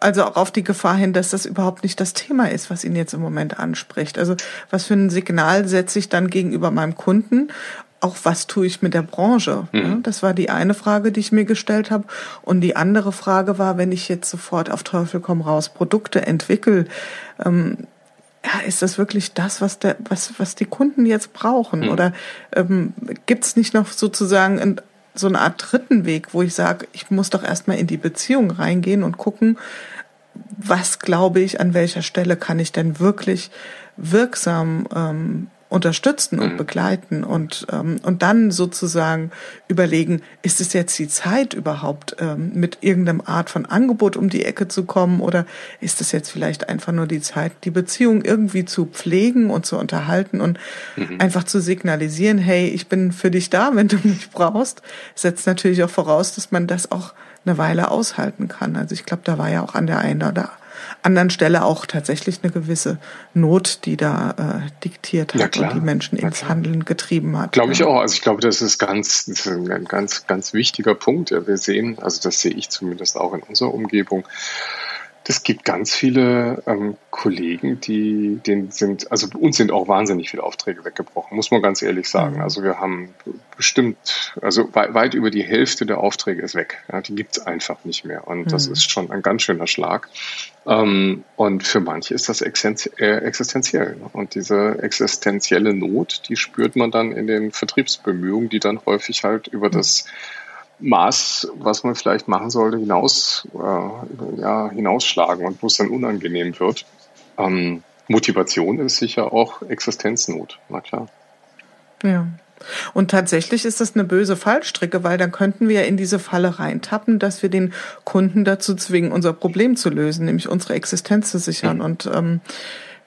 A: Also auch auf die Gefahr hin, dass das überhaupt nicht das Thema ist, was ihn jetzt im Moment anspricht. Also was für ein Signal setze ich dann gegenüber meinem Kunden? Auch was tue ich mit der Branche? Mhm. Das war die eine Frage, die ich mir gestellt habe. Und die andere Frage war, wenn ich jetzt sofort auf Teufel komm raus Produkte entwickle, ähm, ja, ist das wirklich das, was der, was, was die Kunden jetzt brauchen? Mhm. Oder ähm, gibt es nicht noch sozusagen so eine Art dritten Weg, wo ich sage, ich muss doch erstmal in die Beziehung reingehen und gucken, was glaube ich, an welcher Stelle kann ich denn wirklich wirksam ähm, unterstützen und mhm. begleiten und ähm, und dann sozusagen überlegen, ist es jetzt die Zeit überhaupt ähm, mit irgendeinem Art von Angebot um die Ecke zu kommen oder ist es jetzt vielleicht einfach nur die Zeit, die Beziehung irgendwie zu pflegen und zu unterhalten und mhm. einfach zu signalisieren, hey, ich bin für dich da, <laughs> wenn du mich brauchst, setzt natürlich auch voraus, dass man das auch eine Weile aushalten kann. Also ich glaube, da war ja auch an der einen oder anderen Stelle auch tatsächlich eine gewisse Not, die da äh, diktiert hat ja, und die Menschen ins Handeln getrieben hat.
B: Glaube ich auch. Also ich glaube, das ist ganz, das ist ein ganz, ganz wichtiger Punkt. Wir sehen, also das sehe ich zumindest auch in unserer Umgebung, es gibt ganz viele ähm, Kollegen, die, denen sind, also uns sind auch wahnsinnig viele Aufträge weggebrochen, muss man ganz ehrlich sagen. Mhm. Also wir haben bestimmt, also weit, weit über die Hälfte der Aufträge ist weg. Ja, die gibt's einfach nicht mehr. Und mhm. das ist schon ein ganz schöner Schlag. Ähm, und für manche ist das äh, existenziell. Und diese existenzielle Not, die spürt man dann in den Vertriebsbemühungen, die dann häufig halt über das Maß, was man vielleicht machen sollte, hinaus, äh, ja, hinausschlagen und wo es dann unangenehm wird. Ähm, Motivation ist sicher auch Existenznot, na klar.
A: Ja. Und tatsächlich ist das eine böse Fallstricke, weil dann könnten wir in diese Falle reintappen, dass wir den Kunden dazu zwingen, unser Problem zu lösen, nämlich unsere Existenz zu sichern. Und ähm,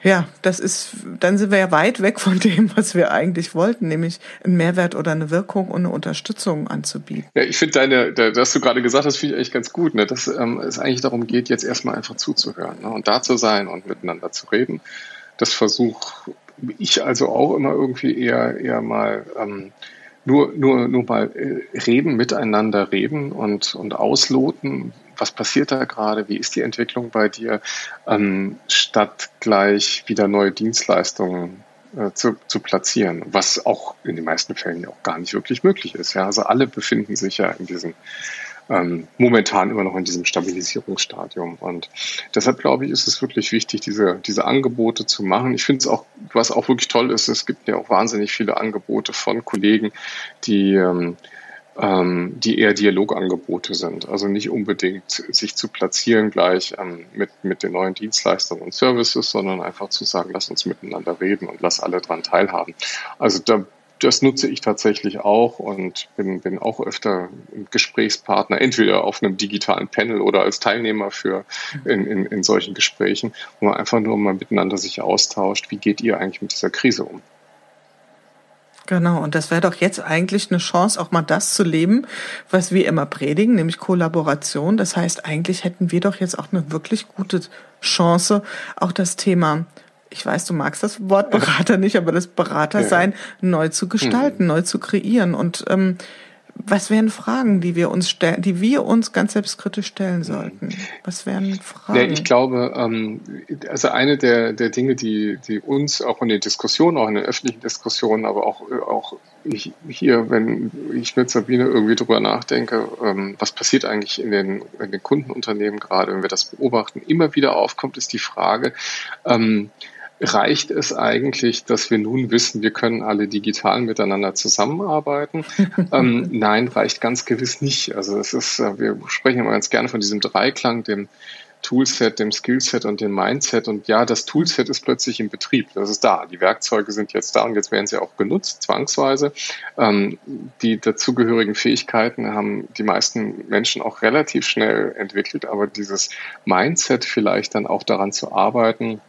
A: ja, das ist, dann sind wir ja weit weg von dem, was wir eigentlich wollten, nämlich einen Mehrwert oder eine Wirkung und eine Unterstützung anzubieten.
B: Ja, ich finde deine, das du gerade gesagt hast, finde ich echt ganz gut, ne? dass ähm, es eigentlich darum geht, jetzt erstmal einfach zuzuhören ne? und da zu sein und miteinander zu reden. Das versuche ich also auch immer irgendwie eher, eher mal ähm, nur, nur, nur mal äh, reden, miteinander reden und, und ausloten, was passiert da gerade, wie ist die Entwicklung bei dir, ähm, statt gleich wieder neue Dienstleistungen äh, zu, zu platzieren, was auch in den meisten Fällen auch gar nicht wirklich möglich ist. Ja, also alle befinden sich ja in diesem ähm, momentan immer noch in diesem Stabilisierungsstadium. Und deshalb glaube ich, ist es wirklich wichtig, diese, diese Angebote zu machen. Ich finde es auch, was auch wirklich toll ist, es gibt ja auch wahnsinnig viele Angebote von Kollegen, die ähm, ähm, die eher Dialogangebote sind. Also nicht unbedingt sich zu platzieren gleich ähm, mit, mit den neuen Dienstleistungen und Services, sondern einfach zu sagen, lass uns miteinander reden und lass alle dran teilhaben. Also da das nutze ich tatsächlich auch und bin, bin auch öfter Gesprächspartner, entweder auf einem digitalen Panel oder als Teilnehmer für in, in, in solchen Gesprächen, wo man einfach nur mal miteinander sich austauscht, wie geht ihr eigentlich mit dieser Krise um?
A: Genau, und das wäre doch jetzt eigentlich eine Chance, auch mal das zu leben, was wir immer predigen, nämlich Kollaboration. Das heißt, eigentlich hätten wir doch jetzt auch eine wirklich gute Chance, auch das Thema ich weiß, du magst das Wort Berater nicht, aber das Beratersein ja. neu zu gestalten, mhm. neu zu kreieren. Und ähm, was wären Fragen, die wir uns stellen, die wir uns ganz selbstkritisch stellen sollten? Was wären Fragen?
B: Ja, ich glaube, ähm, also eine der, der Dinge, die, die uns auch in den Diskussionen, auch in den öffentlichen Diskussionen, aber auch, auch hier, wenn ich mit Sabine irgendwie drüber nachdenke, ähm, was passiert eigentlich in den, in den Kundenunternehmen gerade, wenn wir das beobachten, immer wieder aufkommt, ist die Frage, ähm, reicht es eigentlich, dass wir nun wissen, wir können alle digital miteinander zusammenarbeiten? <laughs> ähm, nein, reicht ganz gewiss nicht. Also es ist, äh, wir sprechen immer ganz gerne von diesem Dreiklang, dem Toolset, dem Skillset und dem Mindset. Und ja, das Toolset ist plötzlich in Betrieb. Das ist da. Die Werkzeuge sind jetzt da und jetzt werden sie auch genutzt, zwangsweise. Ähm, die dazugehörigen Fähigkeiten haben die meisten Menschen auch relativ schnell entwickelt. Aber dieses Mindset vielleicht dann auch daran zu arbeiten,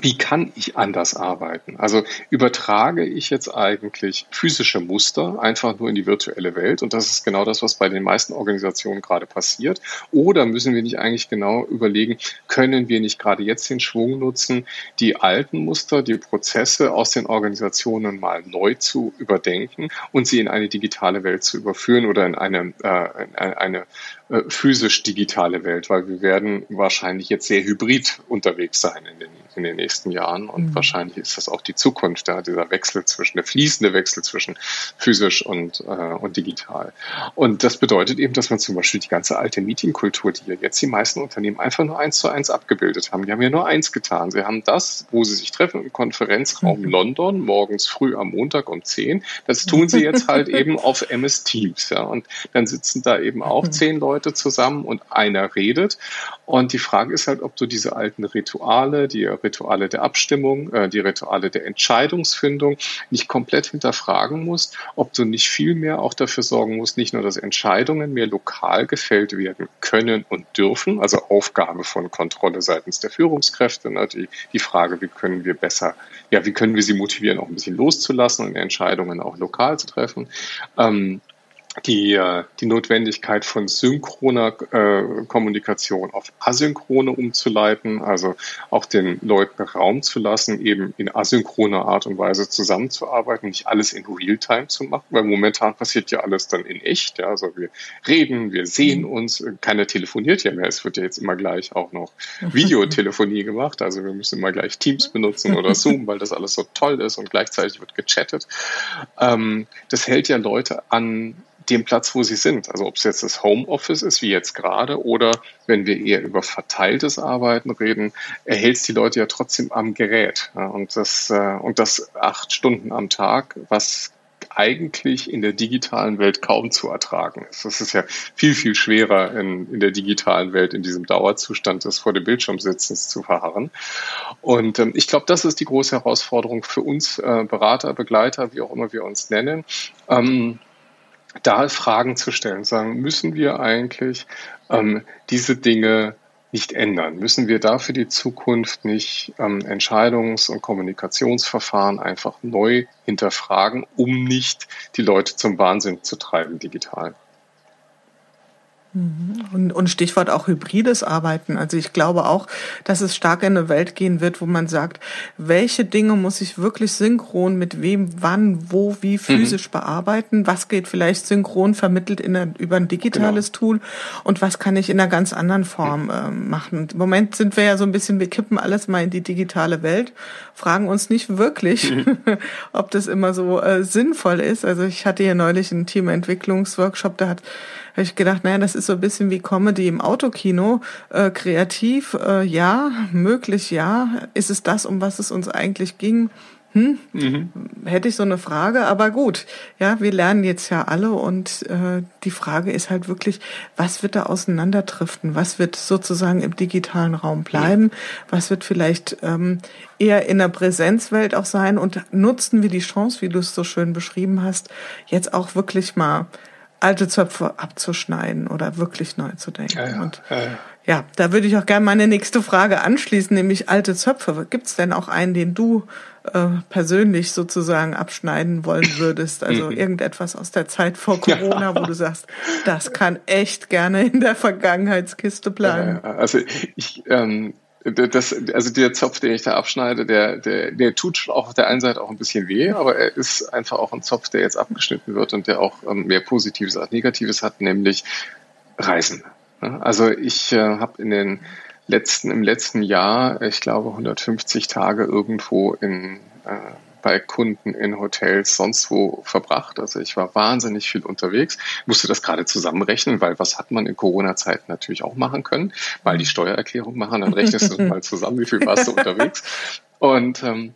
B: wie kann ich anders arbeiten? Also übertrage ich jetzt eigentlich physische Muster einfach nur in die virtuelle Welt? Und das ist genau das, was bei den meisten Organisationen gerade passiert. Oder müssen wir nicht eigentlich genau überlegen, können wir nicht gerade jetzt den Schwung nutzen, die alten Muster, die Prozesse aus den Organisationen mal neu zu überdenken und sie in eine digitale Welt zu überführen oder in eine, äh, in eine äh, physisch-digitale Welt, weil wir werden wahrscheinlich jetzt sehr hybrid unterwegs sein in den, in den nächsten Jahren und mhm. wahrscheinlich ist das auch die Zukunft, da dieser Wechsel zwischen, der fließende Wechsel zwischen physisch und, äh, und digital. Und das bedeutet eben, dass man zum Beispiel die ganze alte Meetingkultur, die ja jetzt die meisten Unternehmen einfach nur eins zu eins abgebildet haben, die haben ja nur eins getan. Sie haben das, wo sie sich treffen im Konferenzraum mhm. London, morgens früh am Montag um 10, das tun sie jetzt halt <laughs> eben auf MS Teams, ja. Und dann sitzen da eben auch mhm. zehn Leute zusammen und einer redet. Und die Frage ist halt, ob du diese alten Rituale, die Rituale der Abstimmung, äh, die Rituale der Entscheidungsfindung nicht komplett hinterfragen musst, ob du nicht viel mehr auch dafür sorgen musst, nicht nur, dass Entscheidungen mehr lokal gefällt werden können und dürfen, also Aufgabe von Kontrolle seitens der Führungskräfte, ne, die, die Frage, wie können wir besser, ja, wie können wir sie motivieren, auch ein bisschen loszulassen und Entscheidungen auch lokal zu treffen. Ähm, die, äh, die Notwendigkeit von synchroner äh, Kommunikation auf asynchrone umzuleiten, also auch den Leuten Raum zu lassen, eben in asynchroner Art und Weise zusammenzuarbeiten, nicht alles in Realtime zu machen, weil momentan passiert ja alles dann in echt. Ja, also wir reden, wir sehen mhm. uns, keiner telefoniert ja mehr, es wird ja jetzt immer gleich auch noch <laughs> Videotelefonie gemacht, also wir müssen immer gleich Teams benutzen oder <laughs> Zoom, weil das alles so toll ist und gleichzeitig wird gechattet. Ähm, das hält ja Leute an dem Platz, wo sie sind. Also ob es jetzt das Homeoffice ist, wie jetzt gerade, oder wenn wir eher über verteiltes Arbeiten reden, erhält es die Leute ja trotzdem am Gerät. Und das, äh, und das acht Stunden am Tag, was eigentlich in der digitalen Welt kaum zu ertragen ist. Das ist ja viel, viel schwerer in, in der digitalen Welt, in diesem Dauerzustand des vor dem Bildschirm sitzens zu verharren. Und ähm, ich glaube, das ist die große Herausforderung für uns äh, Berater, Begleiter, wie auch immer wir uns nennen. Ähm, da Fragen zu stellen, sagen, müssen wir eigentlich ähm, diese Dinge nicht ändern? Müssen wir da für die Zukunft nicht ähm, Entscheidungs- und Kommunikationsverfahren einfach neu hinterfragen, um nicht die Leute zum Wahnsinn zu treiben digital?
A: Und, und Stichwort auch hybrides Arbeiten. Also ich glaube auch, dass es stark in eine Welt gehen wird, wo man sagt, welche Dinge muss ich wirklich synchron mit wem, wann, wo, wie mhm. physisch mhm. bearbeiten? Was geht vielleicht synchron vermittelt in eine, über ein digitales genau. Tool? Und was kann ich in einer ganz anderen Form äh, machen? Im Moment sind wir ja so ein bisschen, wir kippen alles mal in die digitale Welt, fragen uns nicht wirklich, mhm. <laughs> ob das immer so äh, sinnvoll ist. Also ich hatte hier neulich einen Teamentwicklungsworkshop, da hat habe ich gedacht, naja, das ist so ein bisschen wie Comedy im Autokino. Äh, kreativ, äh, ja, möglich, ja. Ist es das, um was es uns eigentlich ging? Hm, mhm. hätte ich so eine Frage, aber gut, ja, wir lernen jetzt ja alle und äh, die Frage ist halt wirklich, was wird da auseinanderdriften? Was wird sozusagen im digitalen Raum bleiben? Was wird vielleicht ähm, eher in der Präsenzwelt auch sein? Und nutzen wir die Chance, wie du es so schön beschrieben hast, jetzt auch wirklich mal alte Zöpfe abzuschneiden oder wirklich neu zu denken. Ja, ja, und ja, da würde ich auch gerne meine nächste Frage anschließen, nämlich alte Zöpfe. Gibt es denn auch einen, den du äh, persönlich sozusagen abschneiden wollen <laughs> würdest? Also irgendetwas aus der Zeit vor Corona, wo du sagst, das kann echt gerne in der Vergangenheitskiste bleiben.
B: also ich ähm, das, also der Zopf, den ich da abschneide, der, der, der tut schon auch auf der einen Seite auch ein bisschen weh, aber er ist einfach auch ein Zopf, der jetzt abgeschnitten wird und der auch ähm, mehr Positives als Negatives hat, nämlich Reisen. Also ich äh, habe in den letzten, im letzten Jahr, ich glaube, 150 Tage irgendwo in äh, bei Kunden in Hotels, sonst wo verbracht. Also ich war wahnsinnig viel unterwegs, musste das gerade zusammenrechnen, weil was hat man in Corona-Zeiten natürlich auch machen können, mal die Steuererklärung machen, dann rechnest du mal <laughs> zusammen, wie viel warst du unterwegs. Und ähm,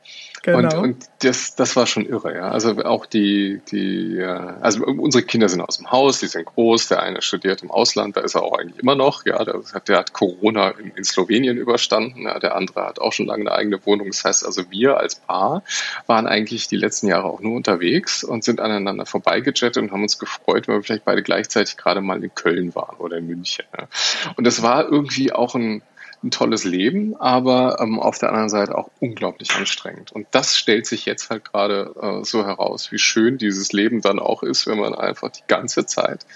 B: Genau. Und, und das, das war schon irre, ja. Also auch die, die, also unsere Kinder sind aus dem Haus, die sind groß, der eine studiert im Ausland, da ist er auch eigentlich immer noch, ja. Der hat, der hat Corona in, in Slowenien überstanden, ja. der andere hat auch schon lange eine eigene Wohnung. Das heißt also, wir als Paar waren eigentlich die letzten Jahre auch nur unterwegs und sind aneinander vorbeigejettet und haben uns gefreut, weil wir vielleicht beide gleichzeitig gerade mal in Köln waren oder in München. Ja. Und das war irgendwie auch ein, ein tolles Leben, aber ähm, auf der anderen Seite auch unglaublich anstrengend. Und das stellt sich jetzt halt gerade äh, so heraus, wie schön dieses Leben dann auch ist, wenn man einfach die ganze Zeit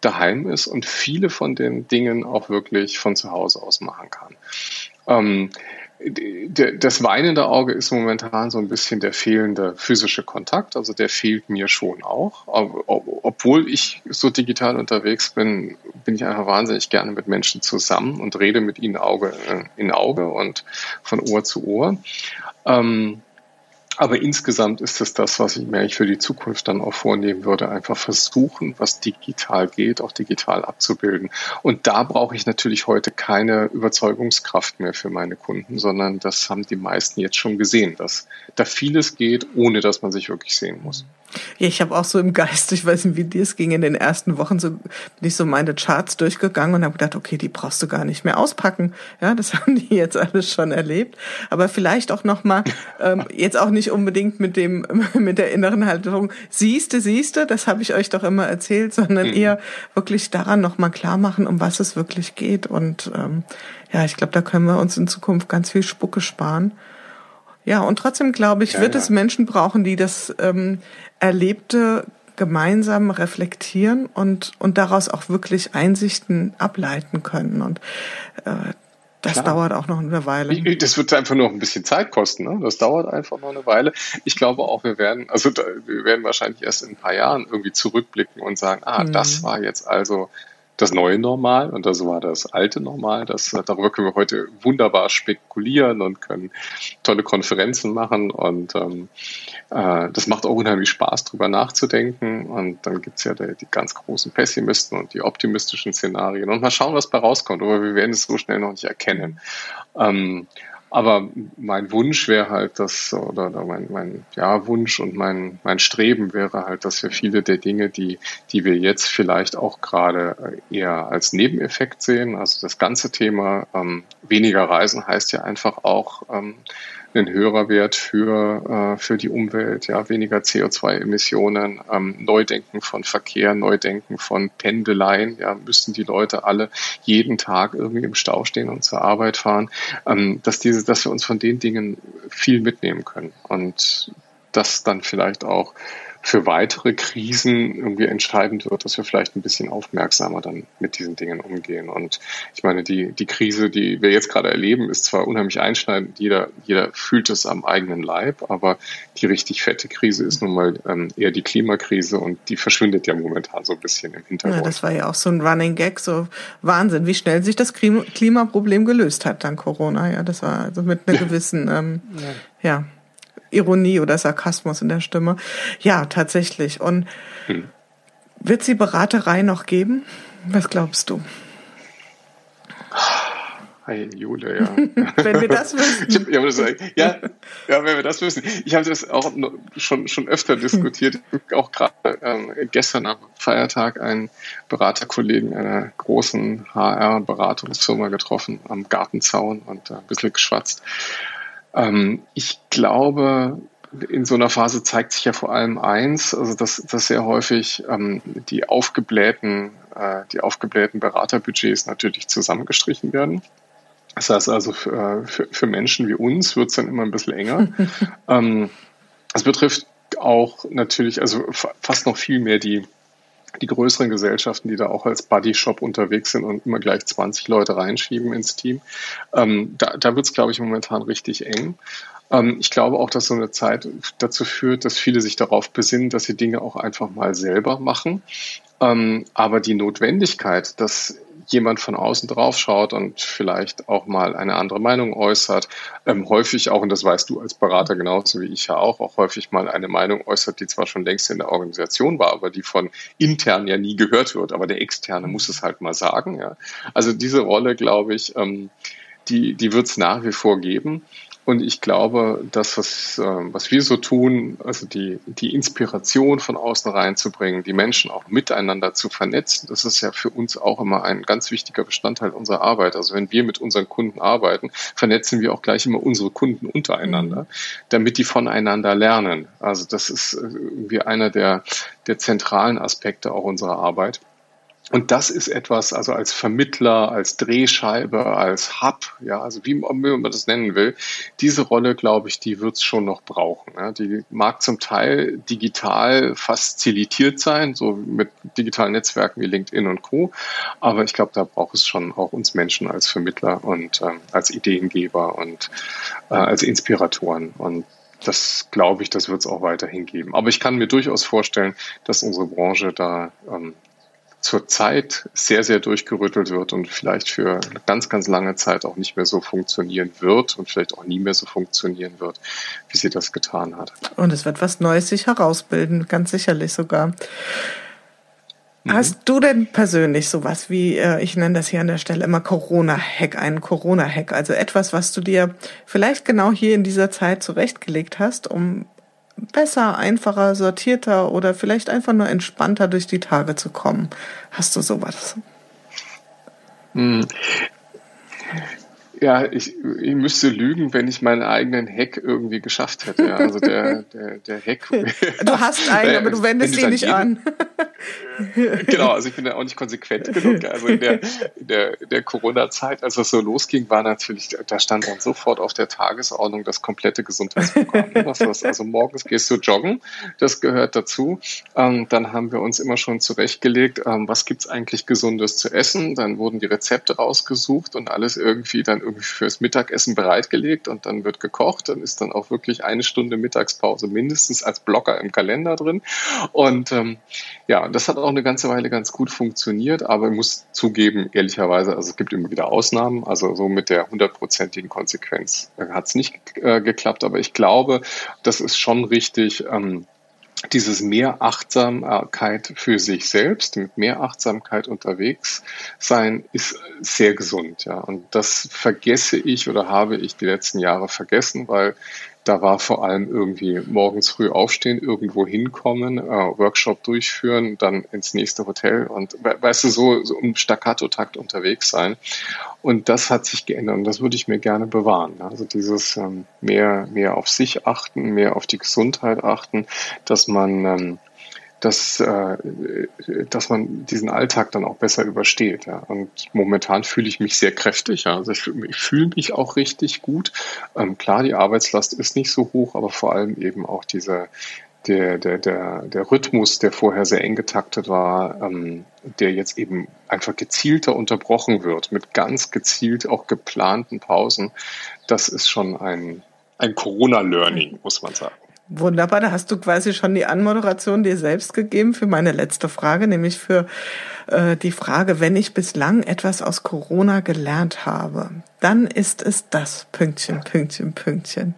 B: daheim ist und viele von den Dingen auch wirklich von zu Hause aus machen kann. Ähm, das weinende Auge ist momentan so ein bisschen der fehlende physische Kontakt, also der fehlt mir schon auch. Obwohl ich so digital unterwegs bin, bin ich einfach wahnsinnig gerne mit Menschen zusammen und rede mit ihnen Auge in Auge und von Ohr zu Ohr. Ähm, aber insgesamt ist es das, was ich mir eigentlich für die Zukunft dann auch vornehmen würde, einfach versuchen, was digital geht, auch digital abzubilden. Und da brauche ich natürlich heute keine Überzeugungskraft mehr für meine Kunden, sondern das haben die meisten jetzt schon gesehen, dass da vieles geht, ohne dass man sich wirklich sehen muss.
A: Ja, ich habe auch so im Geist, ich weiß nicht, wie dir es ging, in den ersten Wochen so bin ich so meine Charts durchgegangen und habe gedacht, okay, die brauchst du gar nicht mehr auspacken. Ja, das <laughs> haben die jetzt alles schon erlebt. Aber vielleicht auch noch mal <laughs> ähm, jetzt auch nicht unbedingt mit dem <laughs> mit der inneren Haltung. Siehste, siehste, das habe ich euch doch immer erzählt, sondern mhm. eher wirklich daran noch mal klar machen, um was es wirklich geht. Und ähm, ja, ich glaube, da können wir uns in Zukunft ganz viel Spucke sparen. Ja, und trotzdem glaube ich, ja, wird ja. es Menschen brauchen, die das ähm, Erlebte gemeinsam reflektieren und, und daraus auch wirklich Einsichten ableiten können. Und äh, das Klar. dauert auch noch eine Weile.
B: Das wird einfach nur ein bisschen Zeit kosten. Ne? Das dauert einfach noch eine Weile. Ich glaube auch, wir werden, also wir werden wahrscheinlich erst in ein paar Jahren irgendwie zurückblicken und sagen, ah, mhm. das war jetzt also das neue Normal und das war das alte Normal. Das, darüber können wir heute wunderbar spekulieren und können tolle Konferenzen machen und ähm, äh, das macht auch unheimlich Spaß, drüber nachzudenken. Und dann gibt's ja die, die ganz großen Pessimisten und die optimistischen Szenarien und mal schauen, was bei rauskommt. Aber wir werden es so schnell noch nicht erkennen. Ähm, aber mein Wunsch wäre halt, dass, oder, oder mein, mein ja, Wunsch und mein, mein Streben wäre halt, dass wir viele der Dinge, die, die wir jetzt vielleicht auch gerade eher als Nebeneffekt sehen, also das ganze Thema ähm, weniger Reisen heißt ja einfach auch, ähm, einen höherer Wert für, äh, für die Umwelt, ja, weniger CO2-Emissionen, ähm, Neudenken von Verkehr, Neudenken von Pendeleien, ja, müssten die Leute alle jeden Tag irgendwie im Stau stehen und zur Arbeit fahren, ähm, dass diese, dass wir uns von den Dingen viel mitnehmen können. Und das dann vielleicht auch für weitere Krisen irgendwie entscheidend wird, dass wir vielleicht ein bisschen aufmerksamer dann mit diesen Dingen umgehen. Und ich meine, die, die Krise, die wir jetzt gerade erleben, ist zwar unheimlich einschneidend, jeder, jeder fühlt es am eigenen Leib, aber die richtig fette Krise ist nun mal ähm, eher die Klimakrise und die verschwindet ja momentan so ein bisschen im Hintergrund.
A: Ja, das war ja auch so ein Running Gag, so Wahnsinn, wie schnell sich das Klimaproblem gelöst hat dann Corona. Ja, das war also mit einer <laughs> gewissen, ähm, ja. ja Ironie oder Sarkasmus in der Stimme. Ja, tatsächlich. Und hm. wird sie Beraterei noch geben? Was glaubst du?
B: Hey, Jule, ja. <laughs>
A: wenn wir das <laughs> wissen.
B: ja, ja, ja, wenn wir das wissen. Ich habe das auch schon, schon öfter diskutiert. Auch gerade ähm, gestern am Feiertag einen Beraterkollegen einer großen HR-Beratungsfirma getroffen am Gartenzaun und äh, ein bisschen geschwatzt. Ähm, ich glaube, in so einer Phase zeigt sich ja vor allem eins, also dass, dass sehr häufig ähm, die aufgeblähten, äh, die aufgeblähten Beraterbudgets natürlich zusammengestrichen werden. Das heißt also für, für, für Menschen wie uns wird es dann immer ein bisschen enger. <laughs> ähm, das betrifft auch natürlich, also fast noch viel mehr die die größeren Gesellschaften, die da auch als Buddy Shop unterwegs sind und immer gleich 20 Leute reinschieben ins Team. Ähm, da da wird es, glaube ich, momentan richtig eng. Ähm, ich glaube auch, dass so eine Zeit dazu führt, dass viele sich darauf besinnen, dass sie Dinge auch einfach mal selber machen. Ähm, aber die Notwendigkeit, dass jemand von außen drauf schaut und vielleicht auch mal eine andere Meinung äußert, ähm, häufig auch, und das weißt du als Berater genauso wie ich ja auch, auch häufig mal eine Meinung äußert, die zwar schon längst in der Organisation war, aber die von intern ja nie gehört wird, aber der Externe muss es halt mal sagen. Ja. Also diese Rolle, glaube ich, ähm, die, die wird es nach wie vor geben. Und ich glaube, das, was, äh, was wir so tun, also die, die Inspiration von außen reinzubringen, die Menschen auch miteinander zu vernetzen, das ist ja für uns auch immer ein ganz wichtiger Bestandteil unserer Arbeit. Also wenn wir mit unseren Kunden arbeiten, vernetzen wir auch gleich immer unsere Kunden untereinander, damit die voneinander lernen. Also das ist äh, irgendwie einer der, der zentralen Aspekte auch unserer Arbeit. Und das ist etwas, also als Vermittler, als Drehscheibe, als Hub, ja, also wie, man das nennen will, diese Rolle, glaube ich, die wird es schon noch brauchen. Ja. Die mag zum Teil digital facilitiert sein, so mit digitalen Netzwerken wie LinkedIn und Co. Aber ich glaube, da braucht es schon auch uns Menschen als Vermittler und ähm, als Ideengeber und äh, als Inspiratoren. Und das glaube ich, das wird es auch weiterhin geben. Aber ich kann mir durchaus vorstellen, dass unsere Branche da ähm, zurzeit sehr, sehr durchgerüttelt wird und vielleicht für eine ganz, ganz lange Zeit auch nicht mehr so funktionieren wird und vielleicht auch nie mehr so funktionieren wird, wie sie das getan hat.
A: Und es wird was Neues sich herausbilden, ganz sicherlich sogar. Mhm. Hast du denn persönlich sowas wie, äh, ich nenne das hier an der Stelle immer Corona-Hack, einen Corona-Hack, also etwas, was du dir vielleicht genau hier in dieser Zeit zurechtgelegt hast, um besser, einfacher, sortierter oder vielleicht einfach nur entspannter durch die Tage zu kommen. Hast du sowas?
B: Hm. Ja, ich, ich müsste lügen, wenn ich meinen eigenen Hack irgendwie geschafft hätte. Also der, der, der Hack. <laughs>
A: Du hast einen, <laughs> aber du wendest ihn nicht an. <laughs>
B: genau, also ich bin da auch nicht konsequent genug. Also in der, in der, der Corona-Zeit, als das so losging, war natürlich, da stand dann sofort auf der Tagesordnung das komplette Gesundheitsprogramm. Heißt, also morgens gehst du joggen, das gehört dazu. Ähm, dann haben wir uns immer schon zurechtgelegt, ähm, was gibt's eigentlich Gesundes zu essen. Dann wurden die Rezepte rausgesucht und alles irgendwie dann irgendwie fürs Mittagessen bereitgelegt und dann wird gekocht. Dann ist dann auch wirklich eine Stunde Mittagspause mindestens als Blocker im Kalender drin. Und ähm, ja, das hat auch eine ganze Weile ganz gut funktioniert, aber ich muss zugeben, ehrlicherweise, also es gibt immer wieder Ausnahmen. Also so mit der hundertprozentigen Konsequenz äh, hat es nicht äh, geklappt, aber ich glaube, das ist schon richtig. Ähm, dieses mehr Achtsamkeit für sich selbst, mit mehr Achtsamkeit unterwegs sein, ist sehr gesund, ja. Und das vergesse ich oder habe ich die letzten Jahre vergessen, weil da war vor allem irgendwie morgens früh aufstehen, irgendwo hinkommen, äh, Workshop durchführen, dann ins nächste Hotel und weißt du, so, so im Staccato-Takt unterwegs sein. Und das hat sich geändert und das würde ich mir gerne bewahren. Also dieses ähm, mehr, mehr auf sich achten, mehr auf die Gesundheit achten, dass man ähm, dass, äh, dass man diesen Alltag dann auch besser übersteht. Ja. Und momentan fühle ich mich sehr kräftig. Ja. Also ich, ich fühle mich auch richtig gut. Ähm, klar, die Arbeitslast ist nicht so hoch, aber vor allem eben auch diese, der, der, der, der Rhythmus, der vorher sehr eng getaktet war, ähm, der jetzt eben einfach gezielter unterbrochen wird, mit ganz gezielt auch geplanten Pausen, das ist schon ein, ein Corona-Learning, muss man sagen.
A: Wunderbar, da hast du quasi schon die Anmoderation dir selbst gegeben für meine letzte Frage, nämlich für äh, die Frage, wenn ich bislang etwas aus Corona gelernt habe, dann ist es das Pünktchen, Pünktchen, Pünktchen.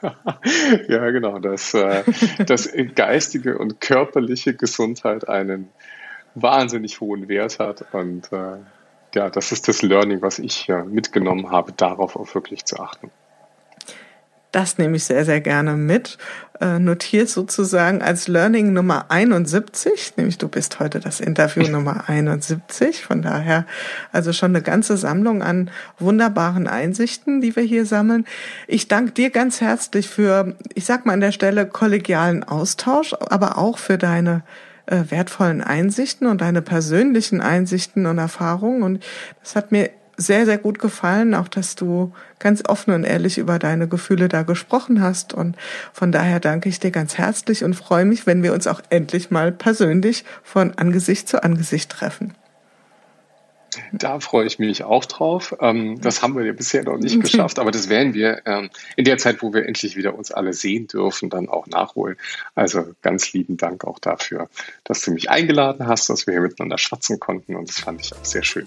A: <laughs>
B: ja, genau, dass, äh, dass geistige und körperliche Gesundheit einen wahnsinnig hohen Wert hat und äh, ja, das ist das Learning, was ich äh, mitgenommen habe, darauf auch wirklich zu achten.
A: Das nehme ich sehr, sehr gerne mit. Äh, notiert sozusagen als Learning Nummer 71, nämlich du bist heute das Interview <laughs> Nummer 71. Von daher also schon eine ganze Sammlung an wunderbaren Einsichten, die wir hier sammeln. Ich danke dir ganz herzlich für, ich sag mal an der Stelle, kollegialen Austausch, aber auch für deine äh, wertvollen Einsichten und deine persönlichen Einsichten und Erfahrungen. Und das hat mir sehr, sehr gut gefallen, auch dass du ganz offen und ehrlich über deine Gefühle da gesprochen hast. Und von daher danke ich dir ganz herzlich und freue mich, wenn wir uns auch endlich mal persönlich von Angesicht zu Angesicht treffen.
B: Da freue ich mich auch drauf. Ähm, das haben wir ja bisher noch nicht <laughs> geschafft, aber das werden wir ähm, in der Zeit, wo wir endlich wieder uns alle sehen dürfen, dann auch nachholen. Also ganz lieben Dank auch dafür, dass du mich eingeladen hast, dass wir hier miteinander schwatzen konnten und das fand ich auch sehr schön.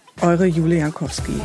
A: Eure Julia Jankowski.